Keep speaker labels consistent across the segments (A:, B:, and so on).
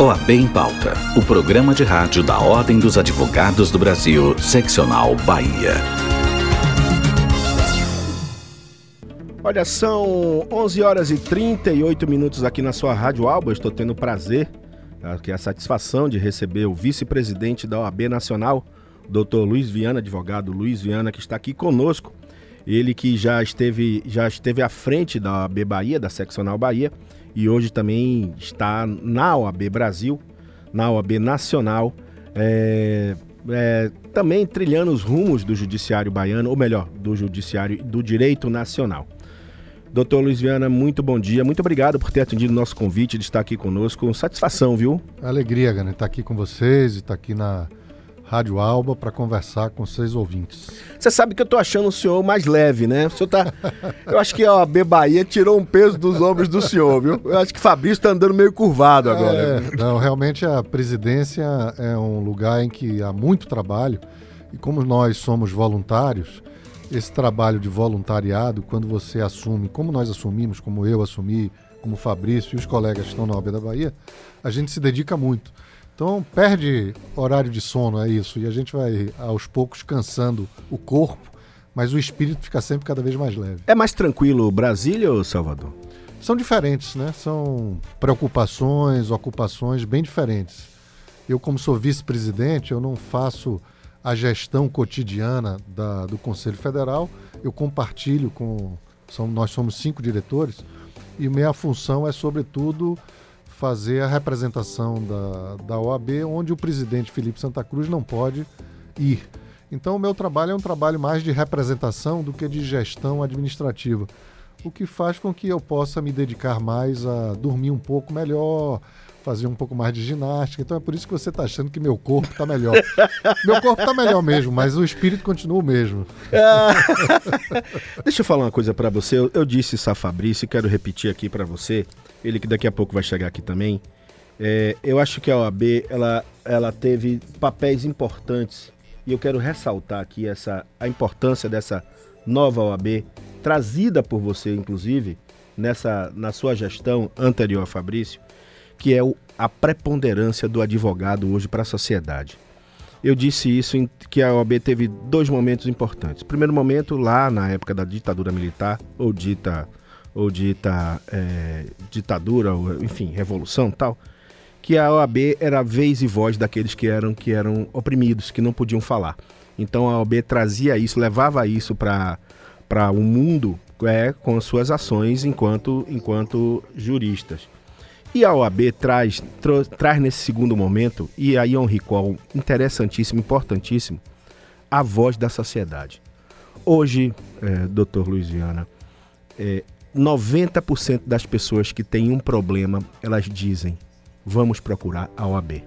A: OAB em Pauta, o programa de rádio da Ordem dos Advogados do Brasil, seccional Bahia.
B: Olha, são 11 horas e 38 minutos aqui na sua Rádio Alba. estou tendo o prazer, aqui a satisfação de receber o vice-presidente da OAB Nacional, doutor Luiz Viana, advogado Luiz Viana, que está aqui conosco. Ele que já esteve, já esteve à frente da OAB Bahia, da Seccional Bahia, e hoje também está na OAB Brasil, na OAB Nacional, é, é, também trilhando os rumos do judiciário baiano, ou melhor, do judiciário do direito nacional. Doutor Luiz Viana, muito bom dia. Muito obrigado por ter atendido o nosso convite de estar aqui conosco. Satisfação, viu?
C: Alegria, Gane, estar aqui com vocês e estar aqui na Rádio Alba para conversar com seus ouvintes.
B: Você sabe que eu tô achando o senhor mais leve, né? O senhor tá. Eu acho que a OAB Bahia tirou um peso dos ombros do senhor, viu? Eu acho que Fabrício tá andando meio curvado agora.
C: É, não, realmente a presidência é um lugar em que há muito trabalho e como nós somos voluntários, esse trabalho de voluntariado, quando você assume, como nós assumimos, como eu assumi, como o Fabrício e os colegas que estão na OAB da Bahia, a gente se dedica muito. Então perde horário de sono, é isso. E a gente vai aos poucos cansando o corpo, mas o espírito fica sempre cada vez mais leve.
B: É mais tranquilo Brasília ou Salvador?
C: São diferentes, né? São preocupações, ocupações bem diferentes. Eu, como sou vice-presidente, eu não faço a gestão cotidiana da, do Conselho Federal. Eu compartilho com. São, nós somos cinco diretores e minha função é, sobretudo, fazer a representação da, da OAB, onde o presidente Felipe Santa Cruz não pode ir. Então, o meu trabalho é um trabalho mais de representação do que de gestão administrativa, o que faz com que eu possa me dedicar mais a dormir um pouco melhor, fazer um pouco mais de ginástica. Então é por isso que você está achando que meu corpo está melhor. meu corpo está melhor mesmo, mas o espírito continua o mesmo.
B: Deixa eu falar uma coisa para você. Eu, eu, disse isso a Fabrício e quero repetir aqui para você ele que daqui a pouco vai chegar aqui também. É, eu acho que a OAB ela, ela teve papéis importantes e eu quero ressaltar aqui essa, a importância dessa nova OAB, trazida por você, inclusive, nessa, na sua gestão anterior a Fabrício, que é o, a preponderância do advogado hoje para a sociedade. Eu disse isso em, que a OAB teve dois momentos importantes. Primeiro momento, lá na época da ditadura militar, ou dita ou dita é, ditadura, ou, enfim, revolução tal, que a OAB era a vez e voz daqueles que eram, que eram oprimidos, que não podiam falar. Então a OAB trazia isso, levava isso para o um mundo é, com suas ações enquanto, enquanto juristas. E a OAB traz, traz nesse segundo momento, e aí é um recall interessantíssimo, importantíssimo, a voz da sociedade. Hoje, é, doutor Luiz Viana, é, 90% das pessoas que têm um problema, elas dizem: vamos procurar a OAB.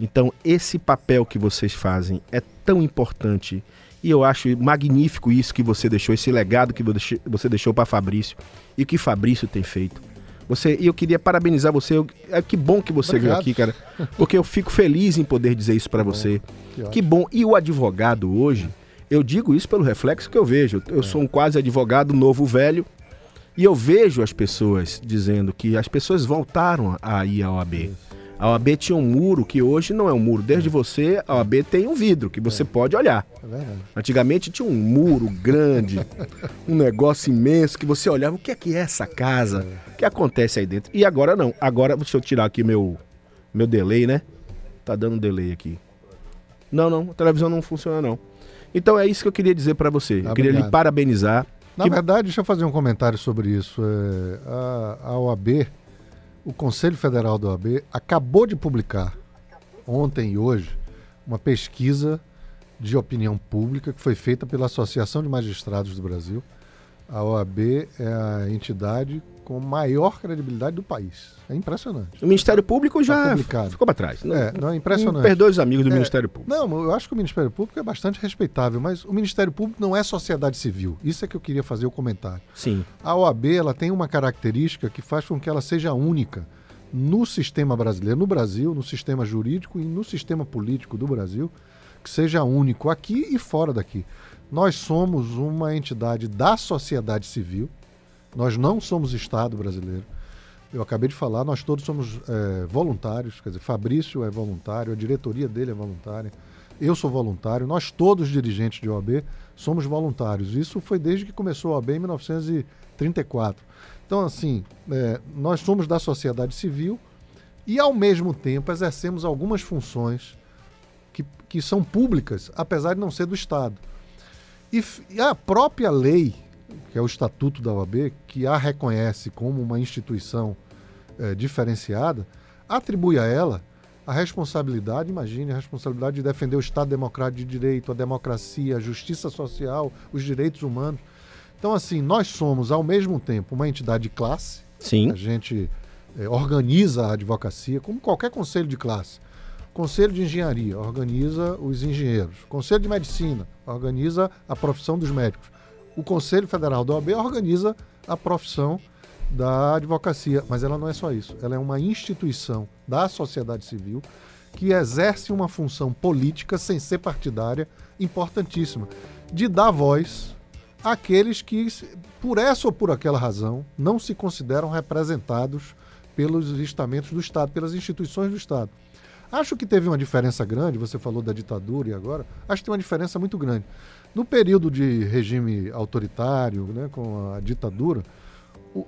B: Então, esse papel que vocês fazem é tão importante e eu acho magnífico isso que você deixou, esse legado que você deixou para Fabrício e que Fabrício tem feito. Você, e eu queria parabenizar você. Eu, é que bom que você Obrigado. veio aqui, cara. Porque eu fico feliz em poder dizer isso para você. Que, que bom. E o advogado hoje, eu digo isso pelo reflexo que eu vejo. Eu é. sou um quase advogado novo velho e eu vejo as pessoas dizendo que as pessoas voltaram a ir à OAB. A OAB tinha um muro que hoje não é um muro. Desde você, a OAB tem um vidro que você é. pode olhar. É Antigamente tinha um muro grande, um negócio imenso que você olhava, o que é que é essa casa? É. O que acontece aí dentro? E agora não. Agora, deixa eu tirar aqui meu, meu delay, né? Tá dando um delay aqui. Não, não, a televisão não funciona não. Então é isso que eu queria dizer para você. Eu queria lhe parabenizar
C: na que... verdade, deixa eu fazer um comentário sobre isso. É, a, a OAB, o Conselho Federal da OAB, acabou de publicar, ontem e hoje, uma pesquisa de opinião pública que foi feita pela Associação de Magistrados do Brasil. A OAB é a entidade com maior credibilidade do país. É impressionante.
B: O Ministério Público já tá ficou para trás.
C: Não, é, não é impressionante.
B: Perdoe os amigos do é, Ministério Público.
C: Não, eu acho que o Ministério Público é bastante respeitável, mas o Ministério Público não é sociedade civil. Isso é que eu queria fazer o comentário.
B: Sim.
C: A OAB ela tem uma característica que faz com que ela seja única no sistema brasileiro, no Brasil, no sistema jurídico e no sistema político do Brasil, que seja único aqui e fora daqui. Nós somos uma entidade da sociedade civil nós não somos Estado brasileiro. Eu acabei de falar, nós todos somos é, voluntários, quer dizer, Fabrício é voluntário, a diretoria dele é voluntária, eu sou voluntário, nós todos dirigentes de OAB somos voluntários. Isso foi desde que começou a OAB em 1934. Então, assim, é, nós somos da sociedade civil e, ao mesmo tempo, exercemos algumas funções que, que são públicas, apesar de não ser do Estado. E, e a própria lei, que é o Estatuto da OAB, que a reconhece como uma instituição é, diferenciada, atribui a ela a responsabilidade, imagine, a responsabilidade de defender o Estado democrático de direito, a democracia, a justiça social, os direitos humanos. Então, assim, nós somos, ao mesmo tempo, uma entidade de classe.
B: Sim.
C: A gente é, organiza a advocacia, como qualquer conselho de classe. Conselho de Engenharia organiza os engenheiros. Conselho de Medicina organiza a profissão dos médicos. O Conselho Federal da OAB organiza a profissão da advocacia, mas ela não é só isso. Ela é uma instituição da sociedade civil que exerce uma função política sem ser partidária importantíssima, de dar voz àqueles que, por essa ou por aquela razão, não se consideram representados pelos estamentos do Estado, pelas instituições do Estado. Acho que teve uma diferença grande, você falou da ditadura e agora, acho que tem uma diferença muito grande. No período de regime autoritário, né, com a ditadura,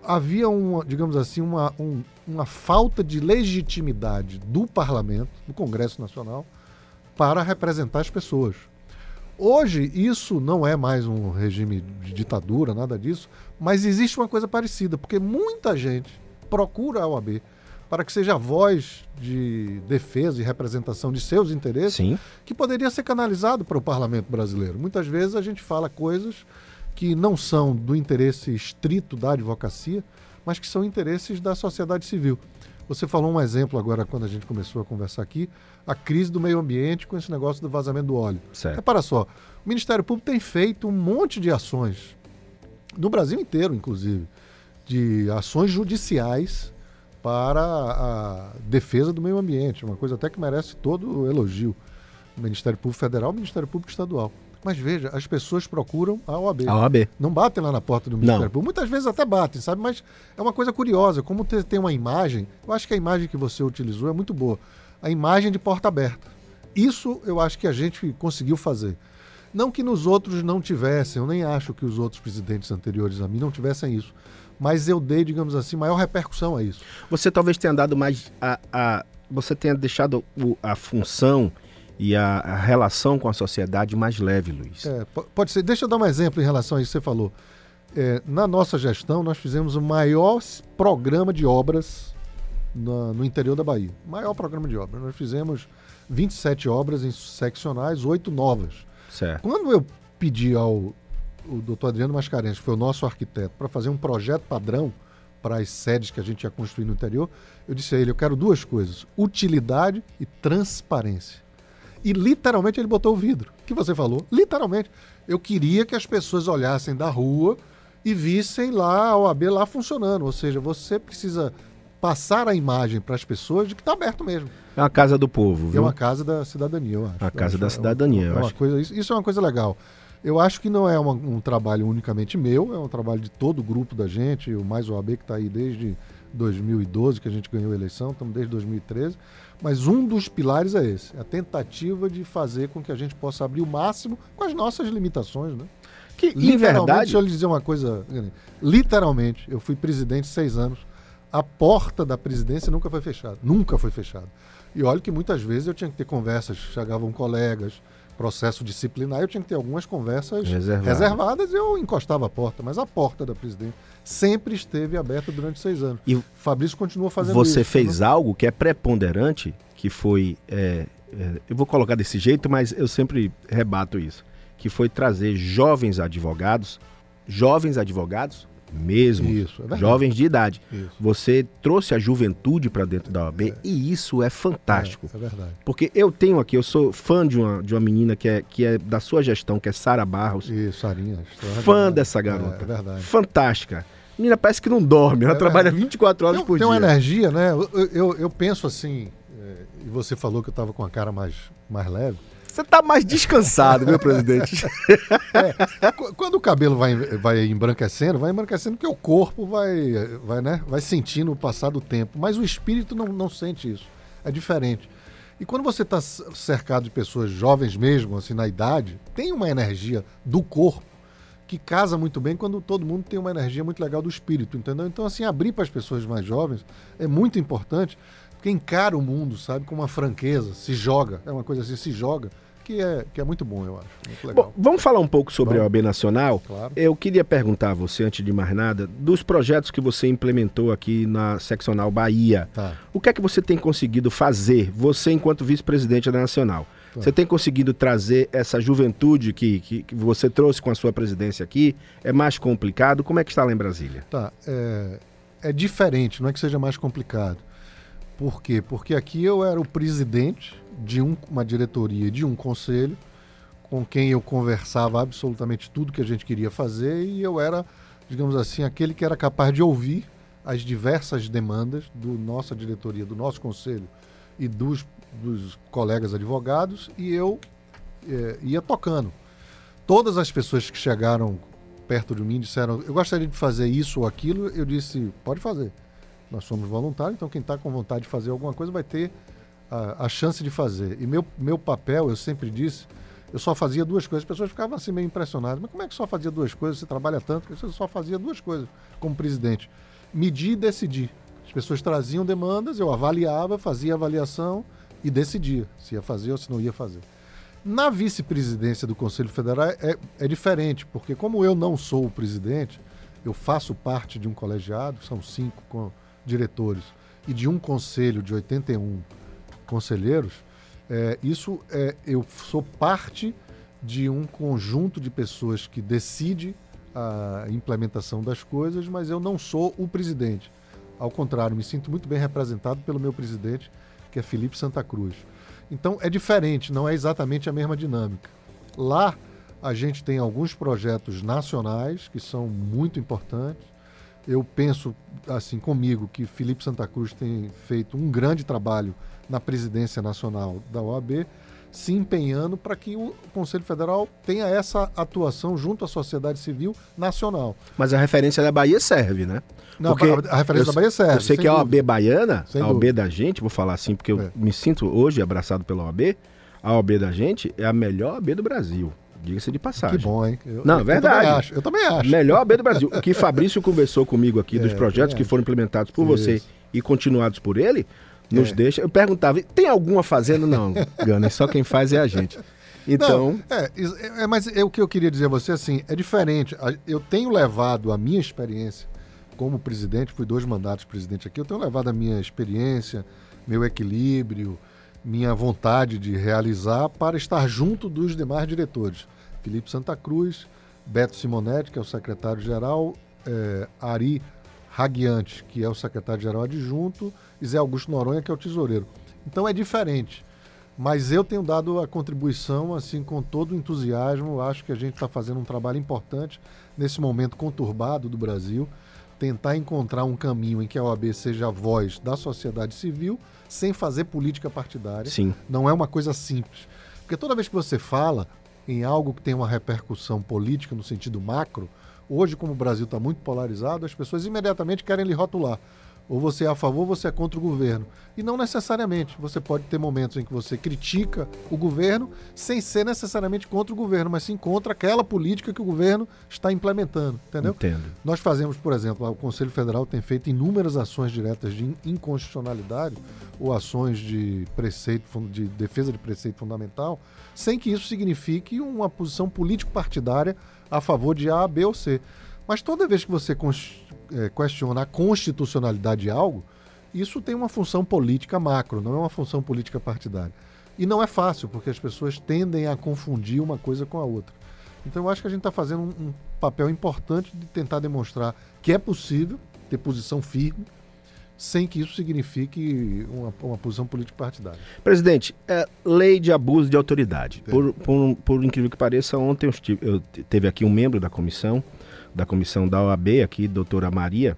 C: havia uma, digamos assim, uma, um, uma falta de legitimidade do parlamento, do Congresso Nacional, para representar as pessoas. Hoje, isso não é mais um regime de ditadura, nada disso, mas existe uma coisa parecida, porque muita gente procura a OAB para que seja a voz de defesa e representação de seus interesses,
B: Sim.
C: que poderia ser canalizado para o parlamento brasileiro. Muitas vezes a gente fala coisas que não são do interesse estrito da advocacia, mas que são interesses da sociedade civil. Você falou um exemplo agora, quando a gente começou a conversar aqui, a crise do meio ambiente com esse negócio do vazamento do óleo.
B: Certo.
C: Repara só, o Ministério Público tem feito um monte de ações, no Brasil inteiro, inclusive, de ações judiciais para a defesa do meio ambiente, uma coisa até que merece todo o elogio. O Ministério Público Federal o Ministério Público Estadual. Mas veja, as pessoas procuram a OAB.
B: A OAB.
C: Não batem lá na porta do Ministério
B: Não.
C: Público. Muitas vezes até batem, sabe? Mas é uma coisa curiosa. Como te- tem uma imagem, eu acho que a imagem que você utilizou é muito boa. A imagem de porta aberta. Isso eu acho que a gente conseguiu fazer. Não que nos outros não tivessem, eu nem acho que os outros presidentes anteriores a mim não tivessem isso. Mas eu dei, digamos assim, maior repercussão a isso.
B: Você talvez tenha dado mais. A, a- você tenha deixado o- a função e a, a relação com a sociedade mais leve, Luiz.
C: É, po- pode ser. Deixa eu dar um exemplo em relação a isso que você falou. É, na nossa gestão, nós fizemos o maior programa de obras na- no interior da Bahia. Maior programa de obras. Nós fizemos 27 obras em seccionais, oito novas.
B: Certo.
C: Quando eu pedi ao o doutor Adriano Mascarenhas, que foi o nosso arquiteto, para fazer um projeto padrão para as sedes que a gente ia construir no interior, eu disse a ele: eu quero duas coisas: utilidade e transparência. E literalmente ele botou o vidro, que você falou, literalmente. Eu queria que as pessoas olhassem da rua e vissem lá a OAB lá funcionando. Ou seja, você precisa passar a imagem para as pessoas de que está aberto mesmo.
B: É uma casa do povo,
C: É
B: viu?
C: uma casa da cidadania, eu acho.
B: A
C: Eu
B: casa
C: acho,
B: da
C: é
B: cidadania, eu
C: é uma
B: acho.
C: coisa, isso, isso é uma coisa legal. Eu acho que não é uma- um trabalho unicamente meu, é um trabalho de todo o grupo da gente, o Mais OAB que está aí desde 2012, que a gente ganhou a eleição, estamos desde 2013. Mas um dos pilares é esse, a tentativa de fazer com que a gente possa abrir o máximo com as nossas limitações, né?
B: Que, em
C: Literalmente,
B: verdade,
C: deixa eu lhe dizer uma coisa, literalmente, eu fui presidente seis anos, a porta da presidência nunca foi fechada, nunca foi fechada. E olha que muitas vezes eu tinha que ter conversas, chegavam colegas, processo disciplinar, eu tinha que ter algumas conversas
B: Reservado.
C: reservadas e eu encostava a porta, mas a porta da presidência sempre esteve aberta durante seis anos.
B: E
C: Fabrício continua fazendo isso.
B: você fez
C: né?
B: algo que é preponderante, que foi. é, é, eu vou colocar desse jeito, mas eu sempre rebato isso. Que foi trazer jovens advogados, jovens advogados mesmo,
C: Isso, é
B: jovens de idade.
C: Isso.
B: Você trouxe a juventude para dentro da OAB e isso é fantástico.
C: É, é verdade.
B: Porque eu tenho aqui, eu sou fã de uma, de uma menina que é, que é da sua gestão, que é Sara Barros.
C: Isso, Sarinha.
B: Fã dessa garota.
C: É, é verdade.
B: Fantástica. Menina parece que não dorme, ela
C: É
B: trabalha
C: verdade.
B: 24 horas
C: tem,
B: por
C: tem
B: dia.
C: uma energia, né? Eu, eu, eu penso assim, é, e você falou que eu estava com a cara mais, mais leve.
B: Você tá mais descansado, viu, presidente?
C: É, quando o cabelo vai, vai embranquecendo, vai embranquecendo porque o corpo vai, vai, né, vai sentindo o passar do tempo. Mas o espírito não, não sente isso. É diferente. E quando você está cercado de pessoas jovens mesmo, assim, na idade, tem uma energia do corpo que casa muito bem quando todo mundo tem uma energia muito legal do espírito, entendeu? Então, assim, abrir para as pessoas mais jovens é muito importante, porque encara o mundo, sabe, com uma franqueza, se joga, é uma coisa assim, se joga, que é, que é muito bom, eu acho. Bom,
B: vamos falar um pouco sobre a OAB Nacional? Claro. Eu queria perguntar a você, antes de mais nada, dos projetos que você implementou aqui na Seccional Bahia. Tá. O que é que você tem conseguido fazer, você enquanto vice-presidente da Nacional? Tá. Você tem conseguido trazer essa juventude que, que, que, você trouxe com a sua presidência aqui? É mais complicado? Como é que está lá em Brasília?
C: Tá, é, é diferente, não é que seja mais complicado. Por quê? Porque aqui eu era o presidente de um, uma diretoria, de um conselho, com quem eu conversava absolutamente tudo que a gente queria fazer e eu era, digamos assim, aquele que era capaz de ouvir as diversas demandas do nossa diretoria, do nosso conselho e dos, dos colegas advogados e eu é, ia tocando. Todas as pessoas que chegaram perto de mim disseram: Eu gostaria de fazer isso ou aquilo. Eu disse: Pode fazer. Nós somos voluntários, então quem está com vontade de fazer alguma coisa vai ter a, a, chance de fazer. E meu, meu papel, eu sempre disse, eu só fazia duas coisas. As pessoas ficavam assim meio impressionadas. Mas como é que só fazia duas coisas? Você trabalha tanto você só fazia duas coisas como presidente. Medir e decidir. As pessoas traziam demandas, eu avaliava, fazia avaliação e decidia se ia fazer ou se não ia fazer. Na vice-presidência do Conselho Federal é, é diferente, porque como eu não sou o presidente, eu faço parte de um colegiado, são cinco diretores, e de um conselho de 81 conselheiros, é, isso é, eu sou parte de um conjunto de pessoas que decide a implementação das coisas, mas eu não sou o presidente. Ao contrário, me sinto muito bem representado pelo meu presidente, que é Felipe Santa Cruz. Então é diferente, não é exatamente a mesma dinâmica. Lá a gente tem alguns projetos nacionais que são muito importantes. Eu penso assim comigo que Felipe Santa Cruz tem feito um grande trabalho na presidência nacional da OAB, se empenhando para que o Conselho Federal tenha essa atuação junto à sociedade civil nacional.
B: Mas a referência da Bahia serve, né?
C: Não, porque a referência eu, da Bahia serve.
B: Eu sei que a OAB baiana, sem a OAB dúvida. da gente, vou falar assim porque eu é. me sinto hoje abraçado pela OAB, a OAB da gente é a melhor OAB do Brasil. Diga-se de passagem.
C: Que bom, hein? Eu,
B: não, eu, verdade. Eu
C: também acho. Eu também acho.
B: Melhor OAB do Brasil. O que Fabrício conversou comigo aqui é, dos projetos que foram implementados por Isso. você e continuados por ele, nos é. deixa. Eu perguntava, tem alguma fazenda? Não, Gana, só quem faz é a gente. Então.
C: Não, é, é, mas é o que eu queria dizer a você assim, é diferente. Eu tenho levado a minha experiência como presidente, fui dois mandatos presidente aqui, eu tenho levado a minha experiência, meu equilíbrio, minha vontade de realizar para estar junto dos demais diretores. Felipe Santa Cruz, Beto Simonetti, que é o secretário-geral, é, Ari Raguiante, que é o secretário-geral adjunto, e Zé Augusto Noronha, que é o tesoureiro. Então é diferente. Mas eu tenho dado a contribuição assim com todo o entusiasmo. Acho que a gente está fazendo um trabalho importante nesse momento conturbado do Brasil. Tentar encontrar um caminho em que a OAB seja a voz da sociedade civil sem fazer política partidária.
B: Sim.
C: Não é uma coisa simples. Porque toda vez que você fala em algo que tem uma repercussão política no sentido macro, hoje, como o Brasil está muito polarizado, as pessoas imediatamente querem lhe rotular. Ou você é a favor ou você é contra o governo. E não necessariamente. Você pode ter momentos em que você critica o governo sem ser necessariamente contra o governo, mas sim contra aquela política que o governo está implementando. Entendeu?
B: Entendo.
C: Nós fazemos, por exemplo, o Conselho Federal tem feito inúmeras ações diretas de inconstitucionalidade ou ações de preceito, de defesa de preceito fundamental, sem que isso signifique uma posição político-partidária a favor de A, B ou C. Mas toda vez que você é, questiona a constitucionalidade de algo, isso tem uma função política macro, não é uma função política partidária. E não é fácil, porque as pessoas tendem a confundir uma coisa com a outra. Então eu acho que a gente está fazendo um, um, papel importante de tentar demonstrar que é possível ter posição firme, sem que isso signifique uma, uma posição política partidária.
B: Presidente, é, lei de abuso de autoridade. Por, por, por, incrível que pareça, ontem eu, estive, eu teve aqui um membro da comissão da comissão da OAB aqui, doutora Maria,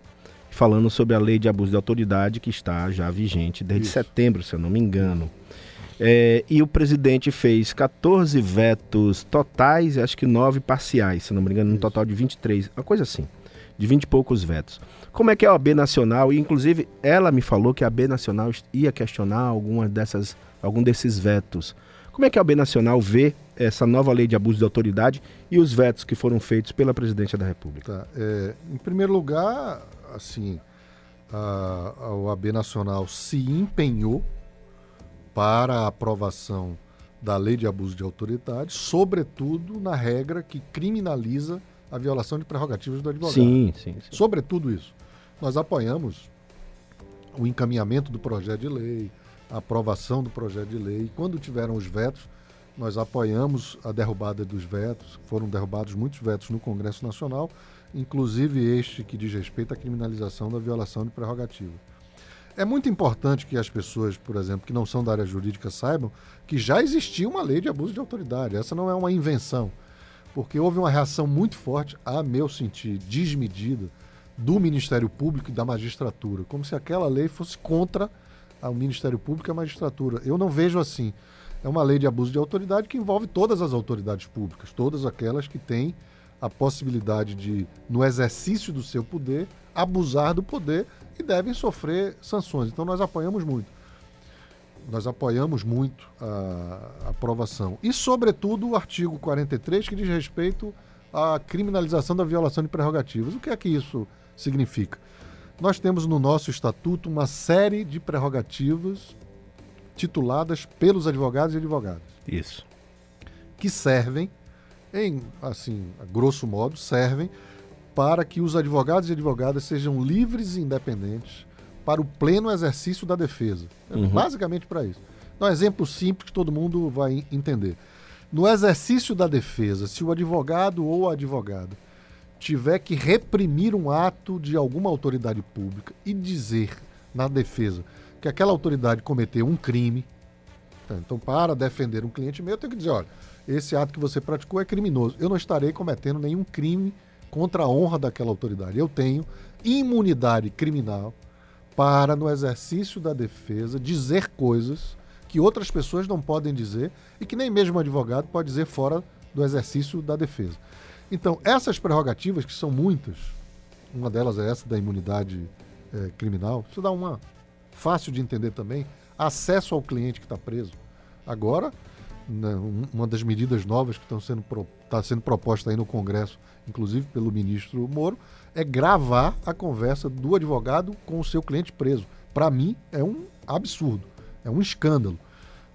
B: falando sobre a lei de abuso de autoridade que está já vigente desde Isso. setembro, se eu não me engano. É, e o presidente fez 14 vetos totais acho que 9 parciais, se não me engano, um total de 23, uma coisa assim, de 20 e poucos vetos. Como é que é a OAB Nacional? E, inclusive, ela me falou que a OAB Nacional ia questionar alguma dessas, algum desses vetos. Como é que a OAB Nacional vê essa nova lei de abuso de autoridade e os vetos que foram feitos pela presidência da República?
C: Tá, é, em primeiro lugar, assim, a, a OAB Nacional se empenhou para a aprovação da lei de abuso de autoridade, sobretudo na regra que criminaliza a violação de prerrogativas do advogado.
B: Sim, sim, sim.
C: Sobretudo isso. Nós apoiamos o encaminhamento do projeto de lei, a aprovação do projeto de lei. Quando tiveram os vetos, nós apoiamos a derrubada dos vetos. Foram derrubados muitos vetos no Congresso Nacional, inclusive este que diz respeito à criminalização da violação de prerrogativa. É muito importante que as pessoas, por exemplo, que não são da área jurídica saibam que já existia uma lei de abuso de autoridade. Essa não é uma invenção, porque houve uma reação muito forte, a meu sentir, desmedida, do Ministério Público e da magistratura, como se aquela lei fosse contra o Ministério Público e a magistratura. Eu não vejo assim. É uma lei de abuso de autoridade que envolve todas as autoridades públicas, todas aquelas que têm a possibilidade de, no exercício do seu poder, abusar do poder e devem sofrer sanções. Então nós apoiamos muito. Nós apoiamos muito a, aprovação. E, sobretudo, o artigo 43, que diz respeito à criminalização da violação de prerrogativas. O que é que isso significa? Nós temos no nosso estatuto uma série de prerrogativas tituladas pelos advogados e advogadas.
B: Isso.
C: Que servem, em assim, grosso modo, servem para que os advogados e advogadas sejam livres e independentes para o pleno exercício da defesa. É uhum. basicamente para isso. Então, um exemplo simples que todo mundo vai entender. No exercício da defesa, se o advogado ou a advogada tiver que reprimir um ato de alguma autoridade pública e dizer na defesa que aquela autoridade cometeu um crime, tá, então para defender um cliente meu, eu tenho que dizer, olha, esse ato que você praticou é criminoso. Eu não estarei cometendo nenhum crime contra a honra daquela autoridade. Eu tenho imunidade criminal para, no exercício da defesa, dizer coisas que outras pessoas não podem dizer e que nem mesmo o advogado pode dizer fora do exercício da defesa. Então, essas prerrogativas, que são muitas, uma delas é essa da imunidade é, criminal, isso dá uma fácil de entender também, acesso ao cliente que está preso. Agora, né, uma das medidas novas que estão sendo, está sendo proposta aí no Congresso inclusive pelo ministro Moro, é gravar a conversa do advogado com o seu cliente preso. Para mim, é um absurdo, é um escândalo.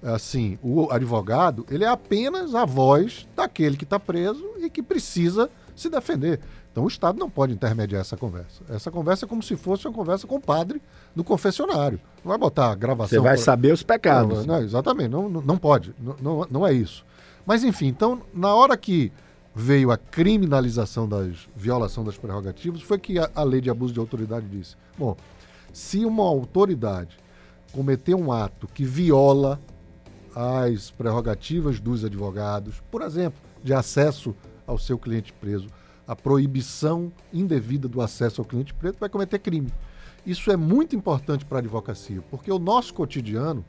C: Assim, o advogado, ele é apenas a voz daquele que está preso e que precisa se defender. Então o Estado não pode intermediar essa conversa. Essa conversa é como se fosse uma conversa com o padre no confessionário. Não vai botar a gravação.
B: Você vai pra... saber os pecados.
C: Não, não, exatamente, não, não pode. Não, não, é isso. Mas enfim, então, na hora que veio a criminalização da violação das prerrogativas, foi que a, a, lei de abuso de autoridade disse: bom, se uma autoridade cometer um ato que viola as prerrogativas dos advogados, por exemplo, de acesso ao seu cliente preso, a proibição indevida do acesso ao cliente preso, vai cometer crime. Isso é muito importante para a advocacia, porque o nosso cotidiano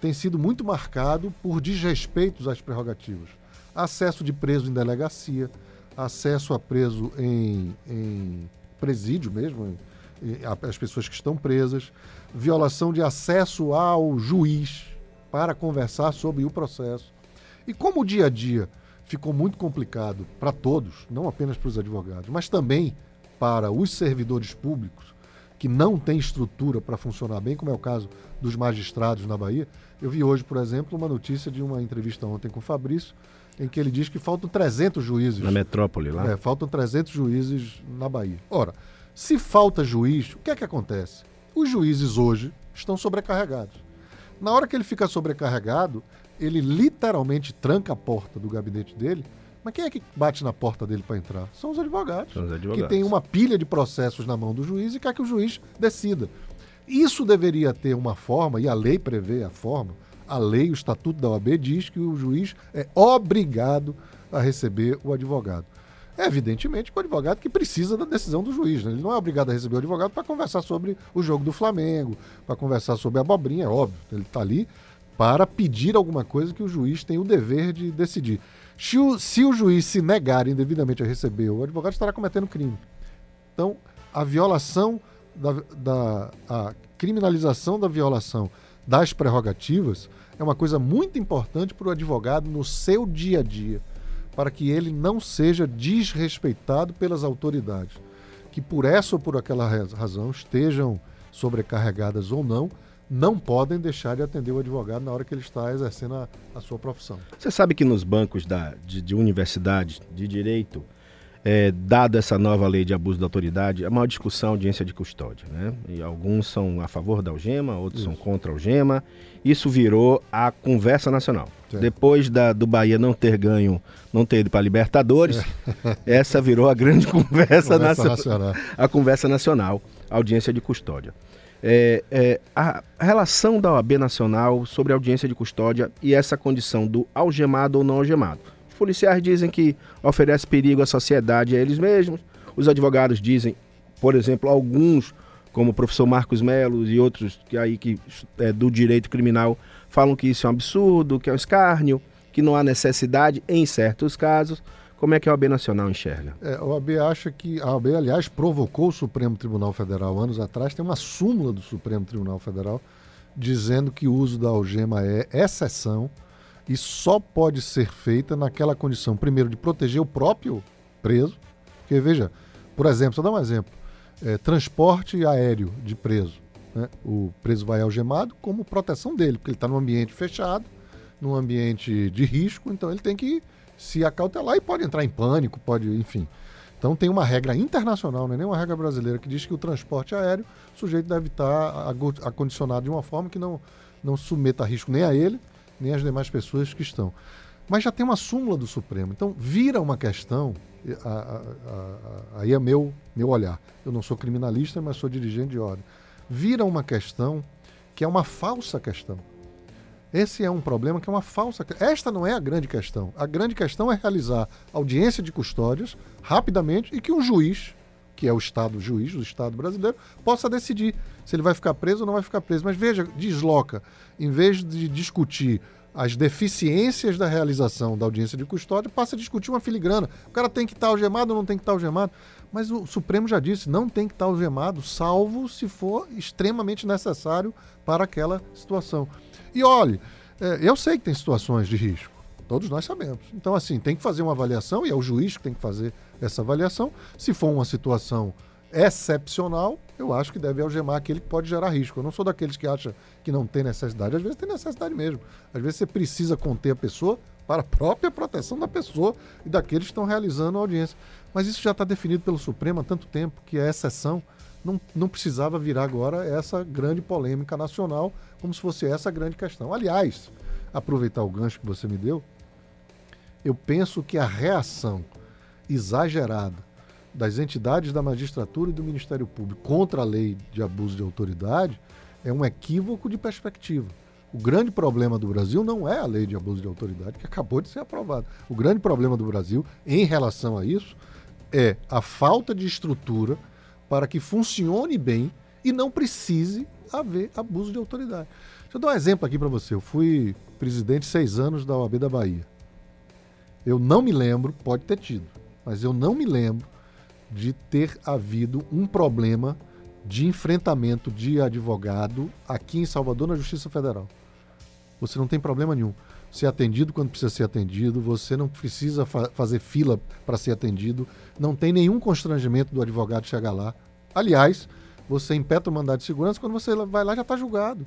C: tem sido muito marcado por desrespeitos às prerrogativas acesso de preso em delegacia, acesso a preso em, em presídio mesmo, as pessoas que estão presas, violação de acesso ao juiz para conversar sobre o processo. E como o dia a dia ficou muito complicado para todos, não apenas para os advogados, mas também para os servidores públicos, que não têm estrutura para funcionar bem, como é o caso dos magistrados na Bahia. Eu vi hoje, por exemplo, uma notícia de uma entrevista ontem com o Fabrício, em que ele diz que faltam 300 juízes.
B: Na metrópole lá?
C: É, faltam 300 juízes na Bahia. Ora, se falta juiz, o que é que acontece? Os juízes hoje estão sobrecarregados. Na hora que ele fica sobrecarregado, ele literalmente tranca a porta do gabinete dele. Mas quem é que bate na porta dele para entrar? São os, advogados,
B: São os advogados.
C: Que tem uma pilha de processos na mão do juiz e quer que o juiz decida. Isso deveria ter uma forma, e a lei prevê a forma, a lei, o estatuto da OAB diz que o juiz é obrigado a receber o advogado. Evidentemente o advogado que precisa da decisão do juiz. Né? Ele não é obrigado a receber o advogado para conversar sobre o jogo do Flamengo, para conversar sobre a abobrinha, é óbvio. Ele está ali para pedir alguma coisa que o juiz tem o dever de decidir. Se o, se o juiz se negar indevidamente a receber, o advogado estará cometendo crime. Então, a violação da, da a criminalização da violação das prerrogativas é uma coisa muito importante para o advogado no seu dia a dia, para que ele não seja desrespeitado pelas autoridades, que por essa ou por aquela razão estejam sobrecarregadas ou não, não podem deixar de atender o advogado na hora que ele está exercendo a, a sua profissão.
B: Você sabe que nos bancos da, de, de universidade de direito, é, dado essa nova lei de abuso da autoridade, é uma discussão audiência de custódia. Né? E alguns são a favor da algema, outros Isso. são contra a algema. Isso virou a conversa nacional. Sim. Depois da, do Bahia não ter ganho, não ter ido para Libertadores, é. essa virou a grande conversa, conversa nacional. A conversa nacional, audiência de custódia é, é, a relação da OAB Nacional sobre a audiência de custódia e essa condição do algemado ou não algemado. Policiais dizem que oferece perigo à sociedade e a eles mesmos. Os advogados dizem, por exemplo, alguns, como o professor Marcos Melo e outros que aí que é, do direito criminal, falam que isso é um absurdo, que é um escárnio, que não há necessidade em certos casos. Como é que a OAB Nacional enxerga?
C: É, a OAB acha que. A OAB, aliás, provocou o Supremo Tribunal Federal anos atrás, tem uma súmula do Supremo Tribunal Federal dizendo que o uso da algema é exceção e só pode ser feita naquela condição, primeiro, de proteger o próprio preso. Porque, veja, por exemplo, só dar um exemplo: é, transporte aéreo de preso. Né? O preso vai algemado como proteção dele, porque ele está num ambiente fechado, num ambiente de risco, então ele tem que se acautelar e pode entrar em pânico, pode, enfim. Então tem uma regra internacional, não é nem uma regra brasileira, que diz que o transporte aéreo, o sujeito deve estar acondicionado de uma forma que não, não submeta risco nem a ele, nem às demais pessoas que estão. Mas já tem uma súmula do Supremo. Então vira uma questão, aí é meu, meu olhar. Eu não sou criminalista, mas sou dirigente de ordem. Vira uma questão que é uma falsa questão. Esse é um problema que é uma falsa. Esta não é a grande questão. A grande questão é realizar audiência de custódias rapidamente e que um juiz, que é o Estado o juiz do Estado brasileiro, possa decidir se ele vai ficar preso ou não vai ficar preso. Mas veja, desloca. Em vez de discutir as deficiências da realização da audiência de custódia, passa a discutir uma filigrana. O cara tem que estar algemado ou não tem que estar algemado. Mas o Supremo já disse, não tem que estar algemado, salvo se for extremamente necessário para aquela situação. E olhe, é, eu sei que tem situações de risco, todos nós sabemos. Então, assim, tem que fazer uma avaliação, e é o juiz que tem que fazer essa avaliação. Se for uma situação excepcional, eu acho que deve algemar aquele que pode gerar risco. Eu não sou daqueles que acham que não tem necessidade. Às vezes tem necessidade mesmo. Às vezes você precisa conter a pessoa para a própria proteção da pessoa e daqueles que estão realizando a audiência. Mas isso já está definido pelo Supremo há tanto tempo que é exceção não, não precisava virar agora essa grande polêmica nacional, como se fosse essa a grande questão. Aliás, aproveitar o gancho que você me deu, eu penso que a reação exagerada das entidades da magistratura e do Ministério Público contra a lei de abuso de autoridade é um equívoco de perspectiva. O grande problema do Brasil não é a lei de abuso de autoridade que acabou de ser aprovada. O grande problema do Brasil em relação a isso é a falta de estrutura para que funcione bem e não precise haver abuso de autoridade. Deixa eu dar um exemplo aqui para você. Eu fui presidente seis anos da OAB da Bahia. Eu não me lembro, pode ter tido, mas eu não me lembro de ter havido um problema de enfrentamento de advogado aqui em Salvador na Justiça Federal. Você não tem problema nenhum. Ser atendido quando precisa ser atendido, você não precisa fa fazer fila para ser atendido, não tem nenhum constrangimento do advogado chegar lá. Aliás, você impetra o mandado de segurança, quando você vai lá já está julgado.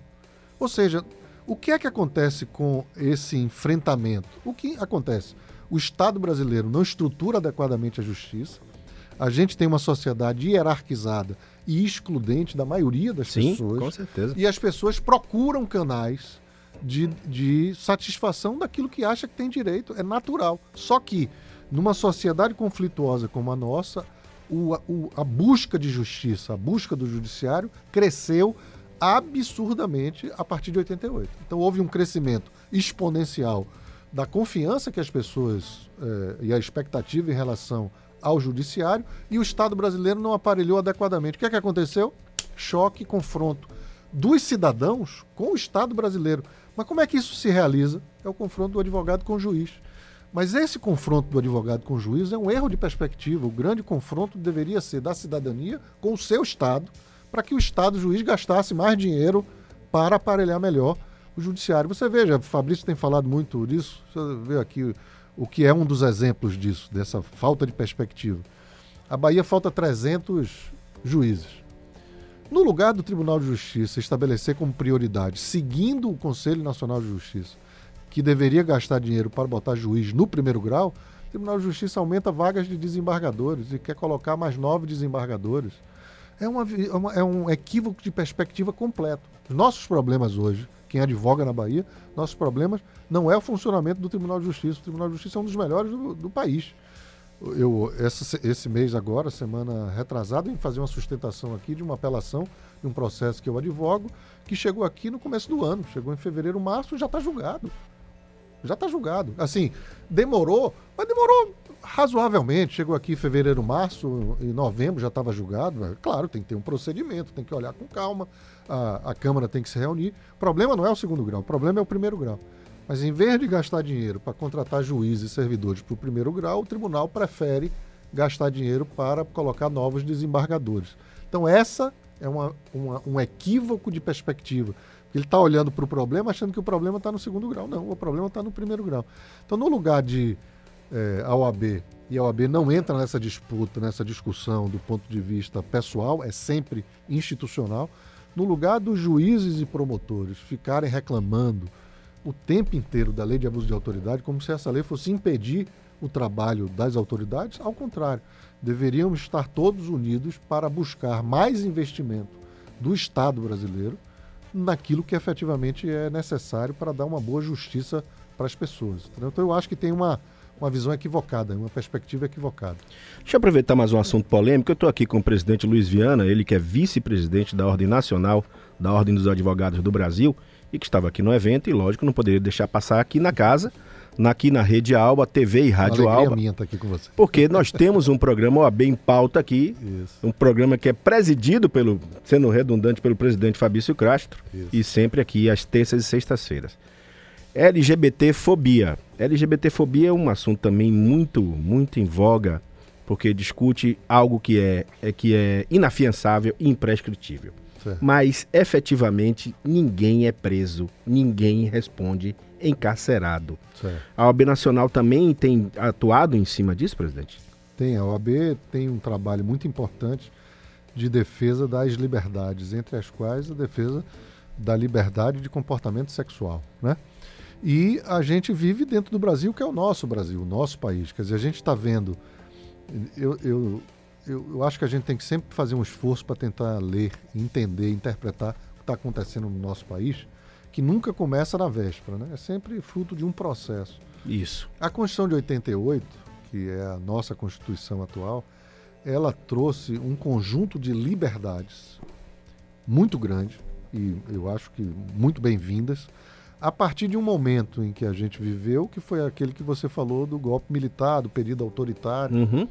C: Ou seja, o que é que acontece com esse enfrentamento? O que acontece? O Estado brasileiro não estrutura adequadamente a justiça. A gente tem uma sociedade hierarquizada e excludente da maioria das
B: Sim,
C: pessoas.
B: Com certeza.
C: E as pessoas procuram canais de, de satisfação daquilo que acha que tem direito. É natural. Só que, numa sociedade conflituosa como a nossa, o, o, a busca de justiça, a busca do judiciário cresceu absurdamente a partir de 88. Então houve um crescimento exponencial da confiança que as pessoas eh, e a expectativa em relação ao judiciário e o Estado brasileiro não aparelhou adequadamente. O que é que aconteceu? Choque, confronto dos cidadãos com o Estado brasileiro. Mas como é que isso se realiza? É o confronto do advogado com o juiz. Mas esse confronto do advogado com o juiz é um erro de perspectiva. O grande confronto deveria ser da cidadania com o seu Estado, para que o Estado, o juiz, gastasse mais dinheiro para aparelhar melhor o judiciário. Você veja, Fabrício tem falado muito disso, você vê aqui o que é um dos exemplos disso, dessa falta de perspectiva. A Bahia falta 300 juízes. No lugar do Tribunal de Justiça estabelecer como prioridade, seguindo o Conselho Nacional de Justiça, que deveria gastar dinheiro para botar juiz no primeiro grau, o Tribunal de Justiça aumenta vagas de desembargadores e quer colocar mais nove desembargadores. É, uma, é, é um equívoco de perspectiva completo. Os nossos problemas hoje, quem advoga na Bahia, nossos problemas não é o funcionamento do Tribunal de Justiça. O Tribunal de Justiça é um dos melhores do, do país eu essa, esse mês agora, semana retrasada, em fazer uma sustentação aqui de uma apelação de um processo que eu advogo, que chegou aqui no começo do ano, chegou em fevereiro, março, já está julgado. Já está julgado. Assim, demorou, mas demorou razoavelmente. Chegou aqui em fevereiro, março, em novembro já estava julgado. Claro, tem que ter um procedimento, tem que olhar com calma, a, a Câmara tem que se reunir. O problema não é o segundo grau, o problema é o primeiro grau. Mas em vez de gastar dinheiro para contratar juízes e servidores para o primeiro grau, o tribunal prefere gastar dinheiro para colocar novos desembargadores. Então, essa é uma, uma, um equívoco de perspectiva. Ele está olhando para o problema achando que o problema está no segundo grau. Não, o problema está no primeiro grau. Então, no lugar de é, a OAB, e a OAB não entra nessa disputa, nessa discussão do ponto de vista pessoal, é sempre institucional, no lugar dos juízes e promotores ficarem reclamando o tempo inteiro da lei de abuso de autoridade como se essa lei fosse impedir o trabalho das autoridades. Ao contrário, deveríamos estar todos unidos para buscar mais investimento do Estado brasileiro naquilo que efetivamente é necessário para dar uma boa justiça para as pessoas. Então eu acho que tem uma, uma visão equivocada, uma perspectiva equivocada.
B: Deixa eu aproveitar mais um assunto polêmico. Eu estou aqui com o presidente Luiz Viana, ele que é vice-presidente da Ordem Nacional da Ordem dos Advogados do Brasil e que estava aqui no evento e, lógico, não poderia deixar passar aqui na casa, aqui na Rede Alba, TV e Rádio Alba.
C: Minha tá aqui com você.
B: Porque nós temos um programa OAB em pauta aqui, Isso. um programa que é presidido pelo, sendo redundante, pelo presidente Fabrício Castro, Isso. e sempre aqui às terças e sextas-feiras. LGBTfobia. LGBTfobia é um assunto também muito, muito em voga, porque discute algo que é, é que é inafiançável e imprescritível. Mas efetivamente ninguém é preso, ninguém responde encarcerado. Certo. A OAB Nacional também tem atuado em cima disso, presidente?
C: Tem, a OAB tem um trabalho muito importante de defesa das liberdades, entre as quais a defesa da liberdade de comportamento sexual, né? E a gente vive dentro do Brasil, que é o nosso Brasil, o nosso país. Quer dizer, a gente está vendo. Eu, eu, eu, eu, acho que a gente tem que sempre fazer um esforço para tentar ler, entender, interpretar o que está acontecendo no nosso país, que nunca começa na véspera, né? É sempre fruto de um processo.
B: Isso.
C: A Constituição de 88, que é a nossa Constituição atual, ela trouxe um conjunto de liberdades muito grande e eu acho que muito bem-vindas a partir de um momento em que a gente viveu, que foi aquele que você falou do golpe militar, do período autoritário.
B: Uhum.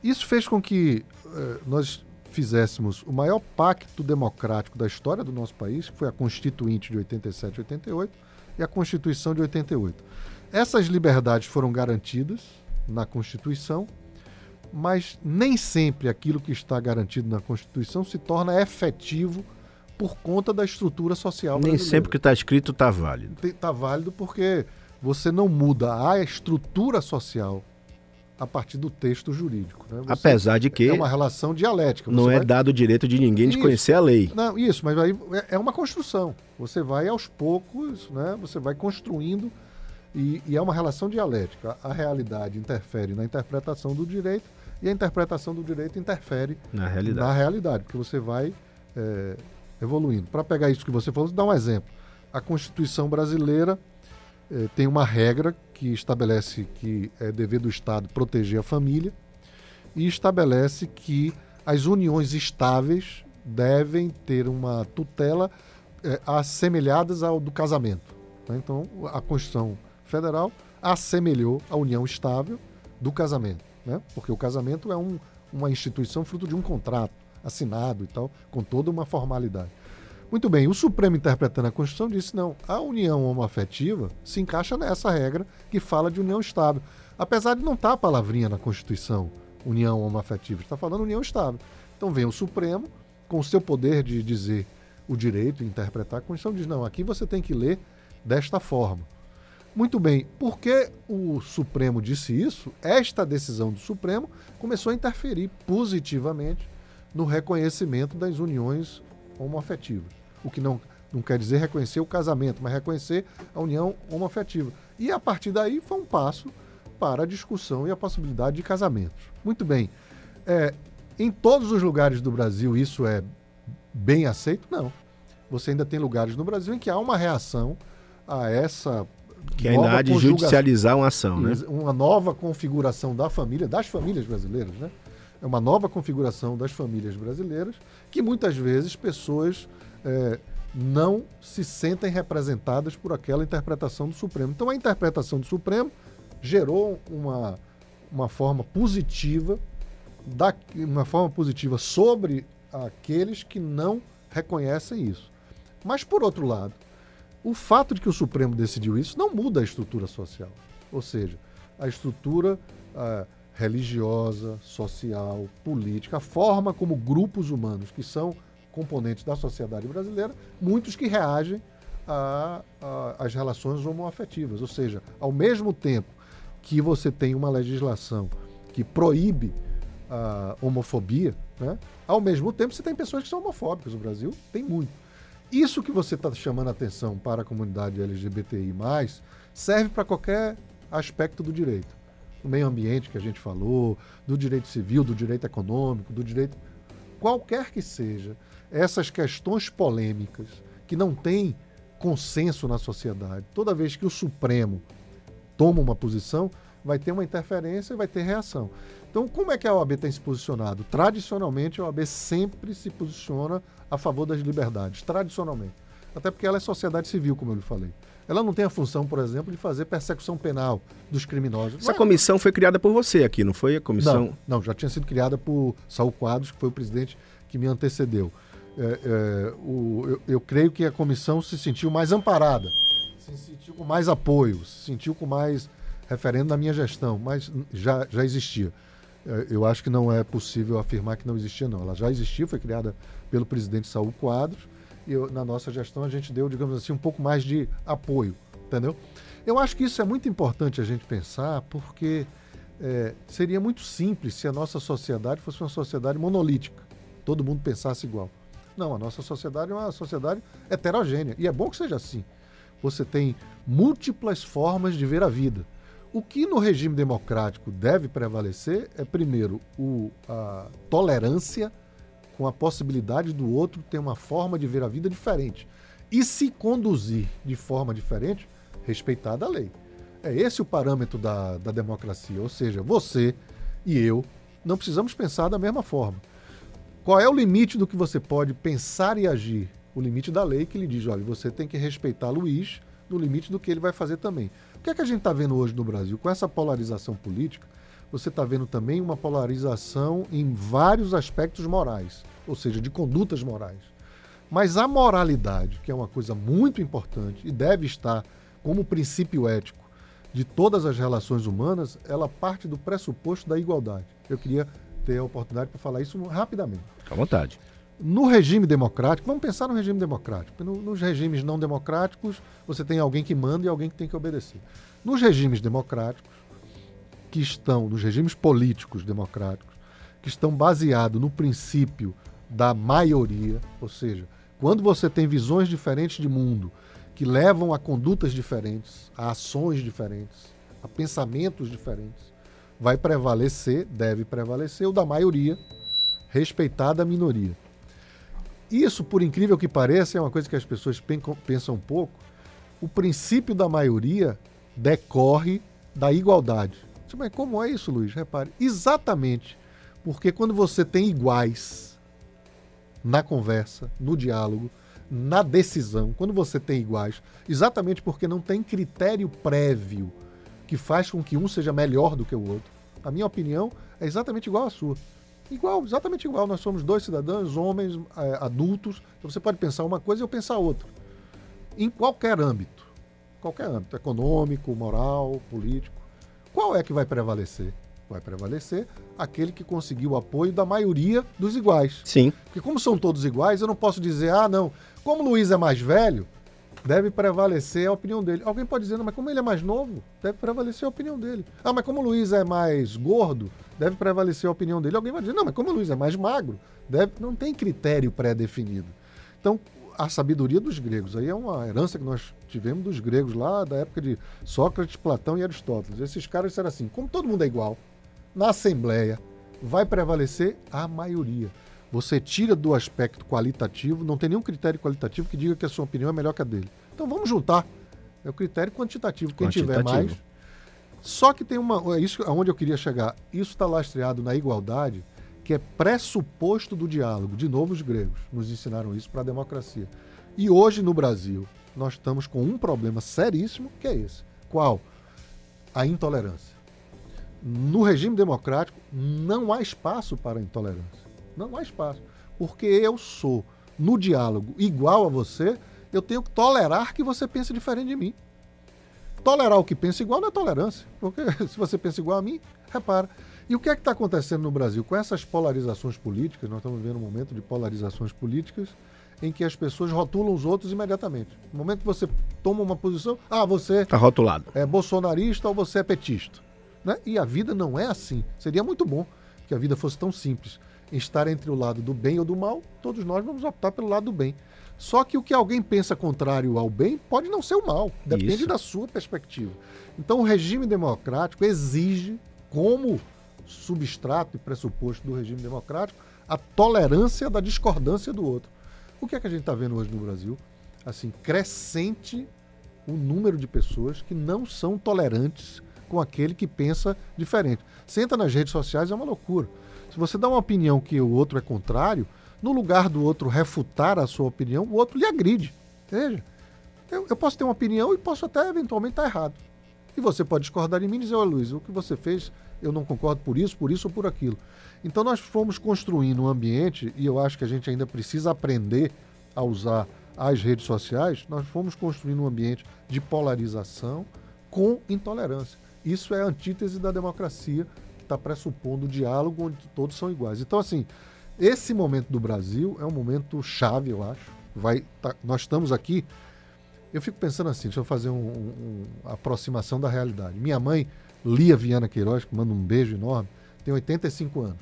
C: Isso fez com que eh, nós fizéssemos o maior pacto democrático da história do nosso país, que foi a Constituinte de 87 e 88 e a Constituição de 88. Essas liberdades foram garantidas na Constituição, mas nem sempre aquilo que está garantido na Constituição se torna efetivo por conta da estrutura social
B: brasileira. Nem sempre que está escrito está válido.
C: Está válido porque você não muda a estrutura social a partir do texto jurídico. Né?
B: Apesar de que.
C: É uma relação dialética.
B: Você não é dado o direito de ninguém isso, de conhecer a lei.
C: Não, isso, mas aí é, é uma construção. Você vai aos poucos, né? você vai construindo e, e, é uma relação dialética. A realidade interfere na interpretação do direito e a interpretação do direito interfere
B: na realidade,
C: na realidade porque você vai é, evoluindo. Para pegar isso que você falou, dar um exemplo. A Constituição brasileira eh, tem uma regra que estabelece que é dever do Estado proteger a família e estabelece que as uniões estáveis devem ter uma tutela eh, assemelhadas ao do casamento. Né? Então, a Constituição Federal assemelhou a união estável do casamento, né? porque o casamento é um, uma instituição fruto de um contrato assinado e tal, com toda uma formalidade. Muito bem, o Supremo interpretando a Constituição disse não, a união homoafetiva se encaixa nessa regra que fala de união estável. Apesar de não estar tá a palavrinha na Constituição, união homoafetiva, está falando união estável. Então vem o Supremo, com o seu poder de dizer o direito, interpretar a Constituição, diz: não, aqui você tem que ler desta forma. Muito bem, porque o Supremo disse isso, esta decisão do Supremo começou a interferir positivamente no reconhecimento das uniões homoafetivas. O que não, não quer dizer reconhecer o casamento, mas reconhecer a união homoafetiva. E a partir daí foi um passo para a discussão e a possibilidade de casamentos. Muito bem. É, em todos os lugares do Brasil isso é bem aceito? Não. Você ainda tem lugares no Brasil em que há uma reação a essa
B: que ainda há de judicializar uma ação, né?
C: Uma nova configuração da família, das famílias brasileiras, né? É uma nova configuração das famílias brasileiras que muitas vezes pessoas é, não se sentem representadas por aquela interpretação do Supremo. Então a interpretação do Supremo gerou uma, uma forma positiva, da, uma forma positiva sobre aqueles que não reconhecem isso. Mas por outro lado, o fato de que o Supremo decidiu isso não muda a estrutura social. Ou seja, a estrutura religiosa, social, política, a forma como grupos humanos que são componentes da sociedade brasileira, muitos que reagem às relações homoafetivas. Ou seja, ao mesmo tempo que você tem uma legislação que proíbe a homofobia, né? ao mesmo tempo você tem pessoas que são homofóbicas. No Brasil tem muito. Isso que você está chamando a atenção para a comunidade LGBTI, serve para qualquer aspecto do direito. Do meio ambiente que a gente falou, do direito civil, do direito econômico, do direito. Qualquer que seja, essas questões polêmicas que não têm consenso na sociedade, toda vez que o Supremo toma uma posição, vai ter uma interferência e vai ter reação. Então, como é que a OAB tem se posicionado? Tradicionalmente, a OAB sempre se posiciona a favor das liberdades, tradicionalmente. Até porque ela é sociedade civil, como eu lhe falei. Ela não tem a função, por exemplo, de fazer persecução penal dos criminosos.
B: Essa comissão foi criada por você aqui, não foi a comissão?
C: Não, não já tinha sido criada por Saul Quadros, que foi o presidente que me antecedeu. É, é, o, eu, eu, creio que a comissão se sentiu mais amparada, se sentiu com mais apoio, se sentiu com mais referendo na minha gestão, mas já, já existia. É, eu acho que não é possível afirmar que não existia, não. Ela já existia, foi criada pelo presidente Saul Quadros, eu, na nossa gestão a gente deu, digamos assim, um pouco mais de apoio, entendeu? Eu acho que isso é muito importante a gente pensar, porque é, seria muito simples se a nossa sociedade fosse uma sociedade monolítica, todo mundo pensasse igual. Não, a nossa sociedade é uma sociedade heterogênea, e é bom que seja assim. Você tem múltiplas formas de ver a vida. O que no regime democrático deve prevalecer é, primeiro, o, a tolerância com a possibilidade do outro ter uma forma de ver a vida diferente. E se conduzir de forma diferente, respeitada a lei. É esse o parâmetro da, da democracia. Ou seja, você e eu não precisamos pensar da mesma forma. Qual é o limite do que você pode pensar e agir? O limite da lei que lhe diz: olha, você tem que respeitar Luiz no limite do que ele vai fazer também que é que a gente está vendo hoje no Brasil? Com essa polarização política, você está vendo também uma polarização em vários aspectos morais, ou seja, de condutas morais. Mas a moralidade, que é uma coisa muito importante e deve estar como princípio ético de todas as relações humanas, ela parte do pressuposto da igualdade. Eu queria ter a oportunidade para falar isso rapidamente.
B: À vontade.
C: No regime democrático, vamos pensar no regime democrático. No, nos regimes não democráticos, você tem alguém que manda e alguém que tem que obedecer. Nos regimes democráticos, que estão, nos regimes políticos democráticos, que estão baseados no princípio da maioria, ou seja, quando você tem visões diferentes de mundo que levam a condutas diferentes, a ações diferentes, a pensamentos diferentes, vai prevalecer, deve prevalecer o da maioria, respeitada a minoria. Isso, por incrível que pareça, é uma coisa que as pessoas pensam um pouco. O princípio da maioria decorre da igualdade. Mas como é isso, Luiz? Repare, exatamente porque quando você tem iguais na conversa, no diálogo, na decisão, quando você tem iguais, exatamente porque não tem critério prévio que faz com que um seja melhor do que o outro. A minha opinião é exatamente igual à sua. Igual, exatamente igual. Nós somos dois cidadãos, homens, é, adultos. Então você pode pensar uma coisa e eu pensar outra. Em qualquer âmbito. Qualquer âmbito. Econômico, moral, político. Qual é que vai prevalecer? Vai prevalecer aquele que conseguiu o apoio da maioria dos iguais.
B: Sim.
C: Porque como são todos iguais, eu não posso dizer, ah, não, como o Luiz é mais velho, deve prevalecer a opinião dele. Alguém pode dizer, não, mas como ele é mais novo, deve prevalecer a opinião dele. Ah, mas como o Luiz é mais gordo, deve prevalecer a opinião dele. Alguém vai dizer, não, mas como o Luiz é mais magro, deve... não tem critério pré-definido. Então, a sabedoria dos gregos, aí é uma herança que nós tivemos dos gregos lá da época de Sócrates, Platão e Aristóteles. Esses caras disseram assim, como todo mundo é igual, na Assembleia vai prevalecer a maioria. Você tira do aspecto qualitativo, não tem nenhum critério qualitativo que diga que a sua opinião é melhor que a dele. Então vamos juntar. É o critério quantitativo. Quem tiver mais. Só que tem uma. É isso aonde eu queria chegar. Isso está lastreado na igualdade, que é pressuposto do diálogo. De novo, os gregos nos ensinaram isso para a democracia. E hoje no Brasil, nós estamos com um problema seríssimo, que é esse. Qual? A intolerância no regime democrático não há espaço para intolerância. Não há espaço. Porque eu sou, no diálogo, igual a você, eu tenho que tolerar que você pense diferente de mim. Tolerar o que pensa igual não é tolerância. Porque se você pensa igual a mim, repara. E o que é que está acontecendo no Brasil? Com essas polarizações políticas, nós estamos vivendo um momento de polarizações políticas em que as pessoas rotulam os outros imediatamente. No momento que você toma uma posição, ah, você
B: está rotulado.
C: é bolsonarista ou você é petista. Né? E a vida não é assim. Seria muito bom que a vida fosse tão simples. Estar entre o lado do bem ou do mal, todos nós vamos optar pelo lado do bem. Só que o que alguém pensa contrário ao bem pode não ser o mal, depende Isso. da sua perspectiva. Então, o regime democrático exige, como substrato e pressuposto do regime democrático, a tolerância da discordância do outro. O que é que a gente está vendo hoje no Brasil? Assim, crescente o número de pessoas que não são tolerantes com aquele que pensa diferente. Senta nas redes sociais é uma loucura. Se você dá uma opinião que o outro é contrário, no lugar do outro refutar a sua opinião, o outro lhe agride. Veja, eu, eu posso ter uma opinião e posso até eventualmente estar errado. E você pode discordar de mim e dizer, olha Luiz, o que você fez, eu não concordo por isso, por isso ou por aquilo. Então nós fomos construindo um ambiente, e eu acho que a gente ainda precisa aprender a usar as redes sociais, nós fomos construindo um ambiente de polarização com intolerância. Isso é a antítese da democracia, que está pressupondo o diálogo onde todos são iguais. Então, assim, esse momento do Brasil é um momento chave, eu acho. Vai, tá, nós estamos aqui. Eu fico pensando assim, deixa eu fazer uma um, um, aproximação da realidade. Minha mãe, Lia Viana Queiroz, que manda um beijo enorme, tem 85 anos.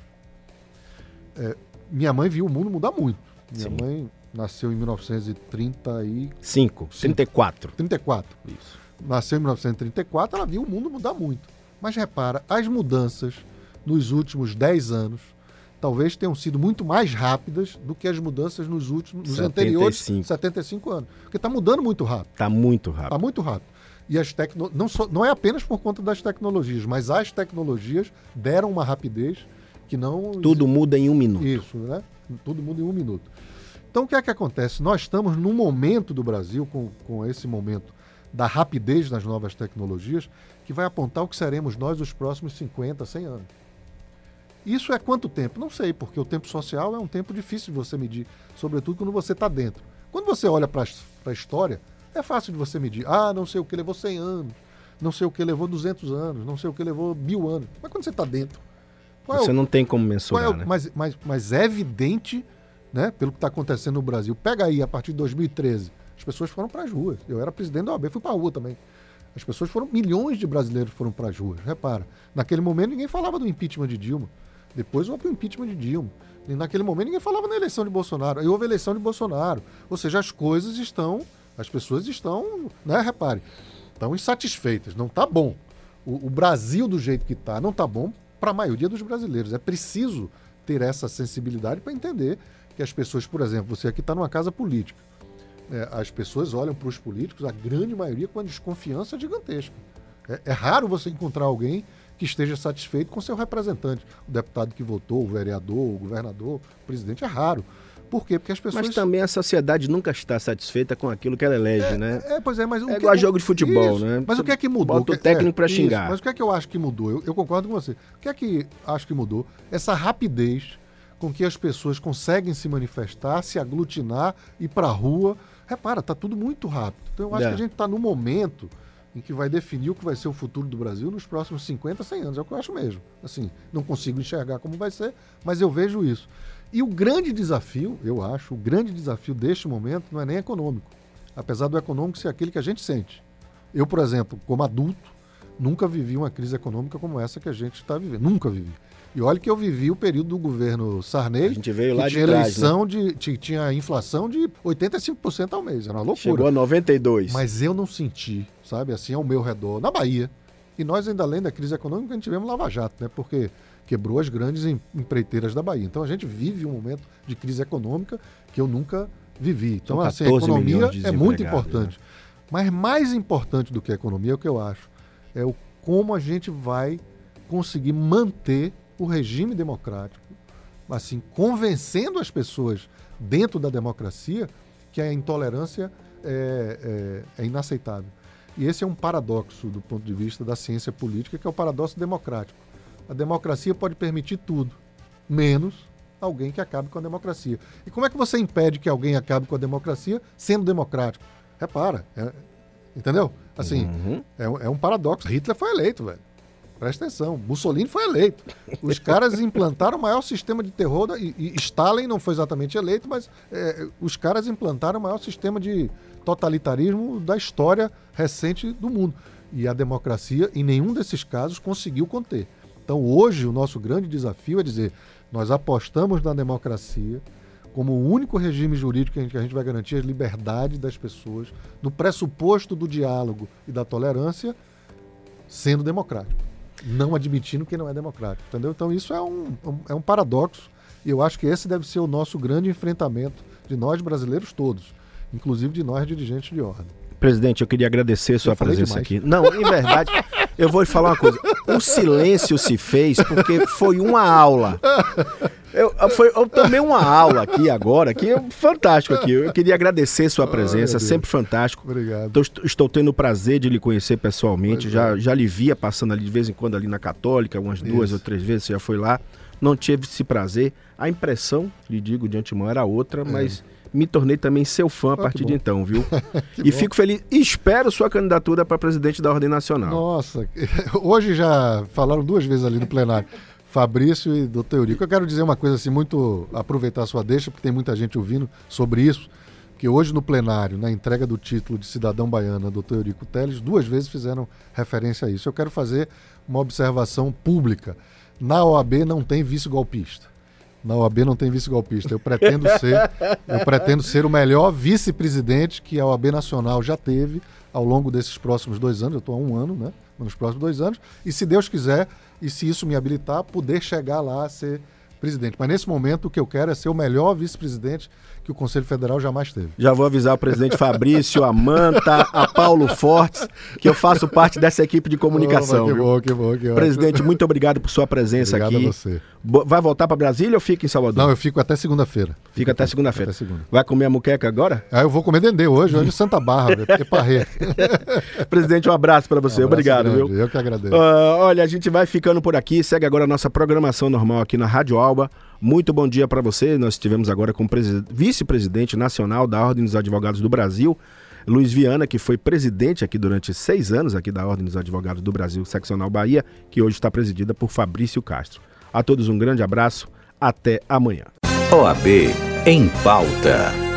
C: É, minha mãe viu o mundo mudar muito. Minha Sim. mãe nasceu em 1935.
B: 34.
C: 34. Isso nasceu em 1934, ela viu o mundo mudar muito. Mas repara, as mudanças nos últimos 10 anos talvez tenham sido muito mais rápidas do que as mudanças nos últimos nos 75. anteriores 75 anos. Porque está mudando muito rápido.
B: Está muito rápido.
C: Está muito rápido. E as tecno... não, só... não é apenas por conta das tecnologias, mas as tecnologias deram uma rapidez que não.
B: Tudo muda em um minuto.
C: Isso, né? Tudo muda em um minuto. Então o que é que acontece? Nós estamos num momento do Brasil, com, com esse momento da rapidez nas novas tecnologias, que vai apontar o que seremos nós os próximos 50, 100 anos. Isso é quanto tempo? Não sei, porque o tempo social é um tempo difícil de você medir, sobretudo quando você está dentro. Quando você olha para a história, é fácil de você medir. Ah, não sei o que levou 100 anos, não sei o que levou 200 anos, não sei o que levou mil anos. Mas quando você está dentro.
B: você é o, não tem como mensurar.
C: É o,
B: né?
C: mas, mas, mas é evidente, né, pelo que está acontecendo no Brasil. Pega aí, a partir de 2013 as pessoas foram para as ruas. Eu era presidente da OAB, fui para a rua também. As pessoas foram, milhões de brasileiros foram para as ruas. Repara, naquele momento ninguém falava do impeachment de Dilma. Depois houve o impeachment de Dilma. E naquele momento ninguém falava na eleição de Bolsonaro. Aí houve a eleição de Bolsonaro. Ou seja, as coisas estão, as pessoas estão, né, repare, estão insatisfeitas. Não está bom. O, o, Brasil do jeito que está não está bom para a maioria dos brasileiros. É preciso ter essa sensibilidade para entender que as pessoas, por exemplo, você aqui está numa casa política é, as pessoas olham para os políticos, a grande maioria, com uma desconfiança gigantesca. É, é, raro você encontrar alguém que esteja satisfeito com seu representante. O deputado que votou, o vereador, o governador, o presidente, é raro. Por quê? Porque as pessoas.
B: Mas também a sociedade nunca está satisfeita com aquilo que ela elege,
C: é,
B: né?
C: É, pois é, mas o
B: é
C: que,
B: igual jogo de futebol,
C: isso.
B: né?
C: Mas o que é que mudou?
B: Bota o técnico é, para xingar.
C: Isso. Mas o que é que eu acho que mudou? Eu, eu concordo com você. O que é que acho que mudou? Essa rapidez com que as pessoas conseguem se manifestar, se aglutinar, ir para a rua. Repara, tá tudo muito rápido. Então eu acho é. que a gente está no momento em que vai definir o que vai ser o futuro do Brasil nos próximos 50, 100 anos. É o que eu acho mesmo. Assim, não consigo enxergar como vai ser, mas eu vejo isso. E o grande desafio, eu acho, o grande desafio deste momento não é nem econômico. Apesar do econômico ser aquele que a gente sente. Eu, por exemplo, como adulto, nunca vivi uma crise econômica como essa que a gente está vivendo. Nunca vivi. E olha que eu vivi o período do governo Sarney. A
B: gente veio lá
C: que
B: de
C: tinha
B: trás,
C: eleição
B: né?
C: de tinha inflação de 85% ao mês, era uma loucura.
B: Chegou a 92.
C: Mas eu não senti, sabe, assim ao meu redor, na Bahia. E nós ainda além da crise econômica, a gente tivemos Lava Jato, né? Porque quebrou as grandes empreiteiras da Bahia. Então a gente vive um momento de crise econômica que eu nunca vivi. Então assim, a economia é muito importante. Né? Mas mais importante do que a economia, é o que eu acho, é o como a gente vai conseguir manter o regime democrático, assim, convencendo as pessoas dentro da democracia que a intolerância é, é, é inaceitável. E esse é um paradoxo do ponto de vista da ciência política, que é o paradoxo democrático. A democracia pode permitir tudo, menos alguém que acabe com a democracia. E como é que você impede que alguém acabe com a democracia sendo democrático? Repara, é, entendeu? Assim, uhum. é, é, um paradoxo. Hitler foi eleito, velho. Presta atenção, Mussolini foi eleito. Os caras implantaram o maior sistema de terror, da, e, e, Stalin não foi exatamente eleito, mas é, os caras implantaram o maior sistema de totalitarismo da história recente do mundo. E a democracia, em nenhum desses casos, conseguiu conter. Então, hoje, o nosso grande desafio é dizer: nós apostamos na democracia como o único regime jurídico que a gente vai garantir a liberdade das pessoas, no pressuposto do diálogo e da tolerância, sendo democrático não admitindo que não é democrático, entendeu? Então isso é um, um, é um paradoxo e eu acho que esse deve ser o nosso grande enfrentamento de nós brasileiros todos, inclusive de nós dirigentes de ordem.
B: Presidente, eu queria agradecer a sua presença demais. aqui. Não, em verdade, eu vou lhe falar uma coisa. O silêncio se fez porque foi uma aula. Eu, foi, eu tomei uma aula aqui agora, que é fantástico aqui. Eu queria agradecer sua presença, oh, sempre fantástico.
C: Obrigado.
B: Estou, estou, tendo o prazer de lhe conhecer pessoalmente. já, é. já lhe via passando ali de vez em quando ali na Católica, umas duas Isso. ou três vezes, você já foi lá. Não tive esse prazer. A impressão, lhe digo de antemão, era outra, é. mas me tornei também seu fã a partir de então, viu? e bom. fico feliz. E espero sua candidatura para presidente da Ordem Nacional.
C: Nossa, hoje já falaram duas vezes ali no plenário. Fabrício e doutor Eurico. Eu quero dizer uma coisa assim, muito aproveitar a sua deixa, porque tem muita gente ouvindo sobre isso, que hoje no plenário, na entrega do título de cidadão baiano, doutor Eurico Teles, duas vezes fizeram referência a isso. Eu quero fazer uma observação pública. Na OAB não tem vice-golpista. Na OAB não tem vice-golpista. Eu pretendo ser, eu pretendo ser o melhor vice-presidente que a OAB Nacional já teve ao longo desses próximos dois anos. Eu estou há um ano, né? Nos próximos dois anos. E se Deus quiser, e se isso me habilitar, poder chegar lá a ser presidente. Mas nesse momento o que eu quero é ser o melhor vice-presidente que o Conselho Federal jamais teve.
B: Já vou avisar o presidente Fabrício, a Manta, a Paulo Fortes, que eu faço parte dessa equipe de comunicação. Oh,
C: que bom, que bom, que
B: Presidente, muito obrigado por sua presença
C: obrigado
B: aqui.
C: A você.
B: Vai voltar para Brasília ou fica em Salvador?
C: Não, eu fico até segunda-feira.
B: Fica até segunda-feira. Segunda. Vai comer a muqueca agora?
C: Ah, eu vou comer dendê hoje, hoje em Santa Barra, Eparré.
B: presidente, um abraço para você. Um abraço Obrigado, grande.
C: viu? Eu que agradeço.
B: Uh, olha, a gente vai ficando por aqui. Segue agora a nossa programação normal aqui na Rádio Alba. Muito bom dia para você. Nós estivemos agora com o vice-presidente nacional da Ordem dos Advogados do Brasil, Luiz Viana, que foi presidente aqui durante seis anos aqui da Ordem dos Advogados do Brasil, seccional Bahia, que hoje está presidida por Fabrício Castro. A todos um grande abraço. Até amanhã.
A: OAB em pauta.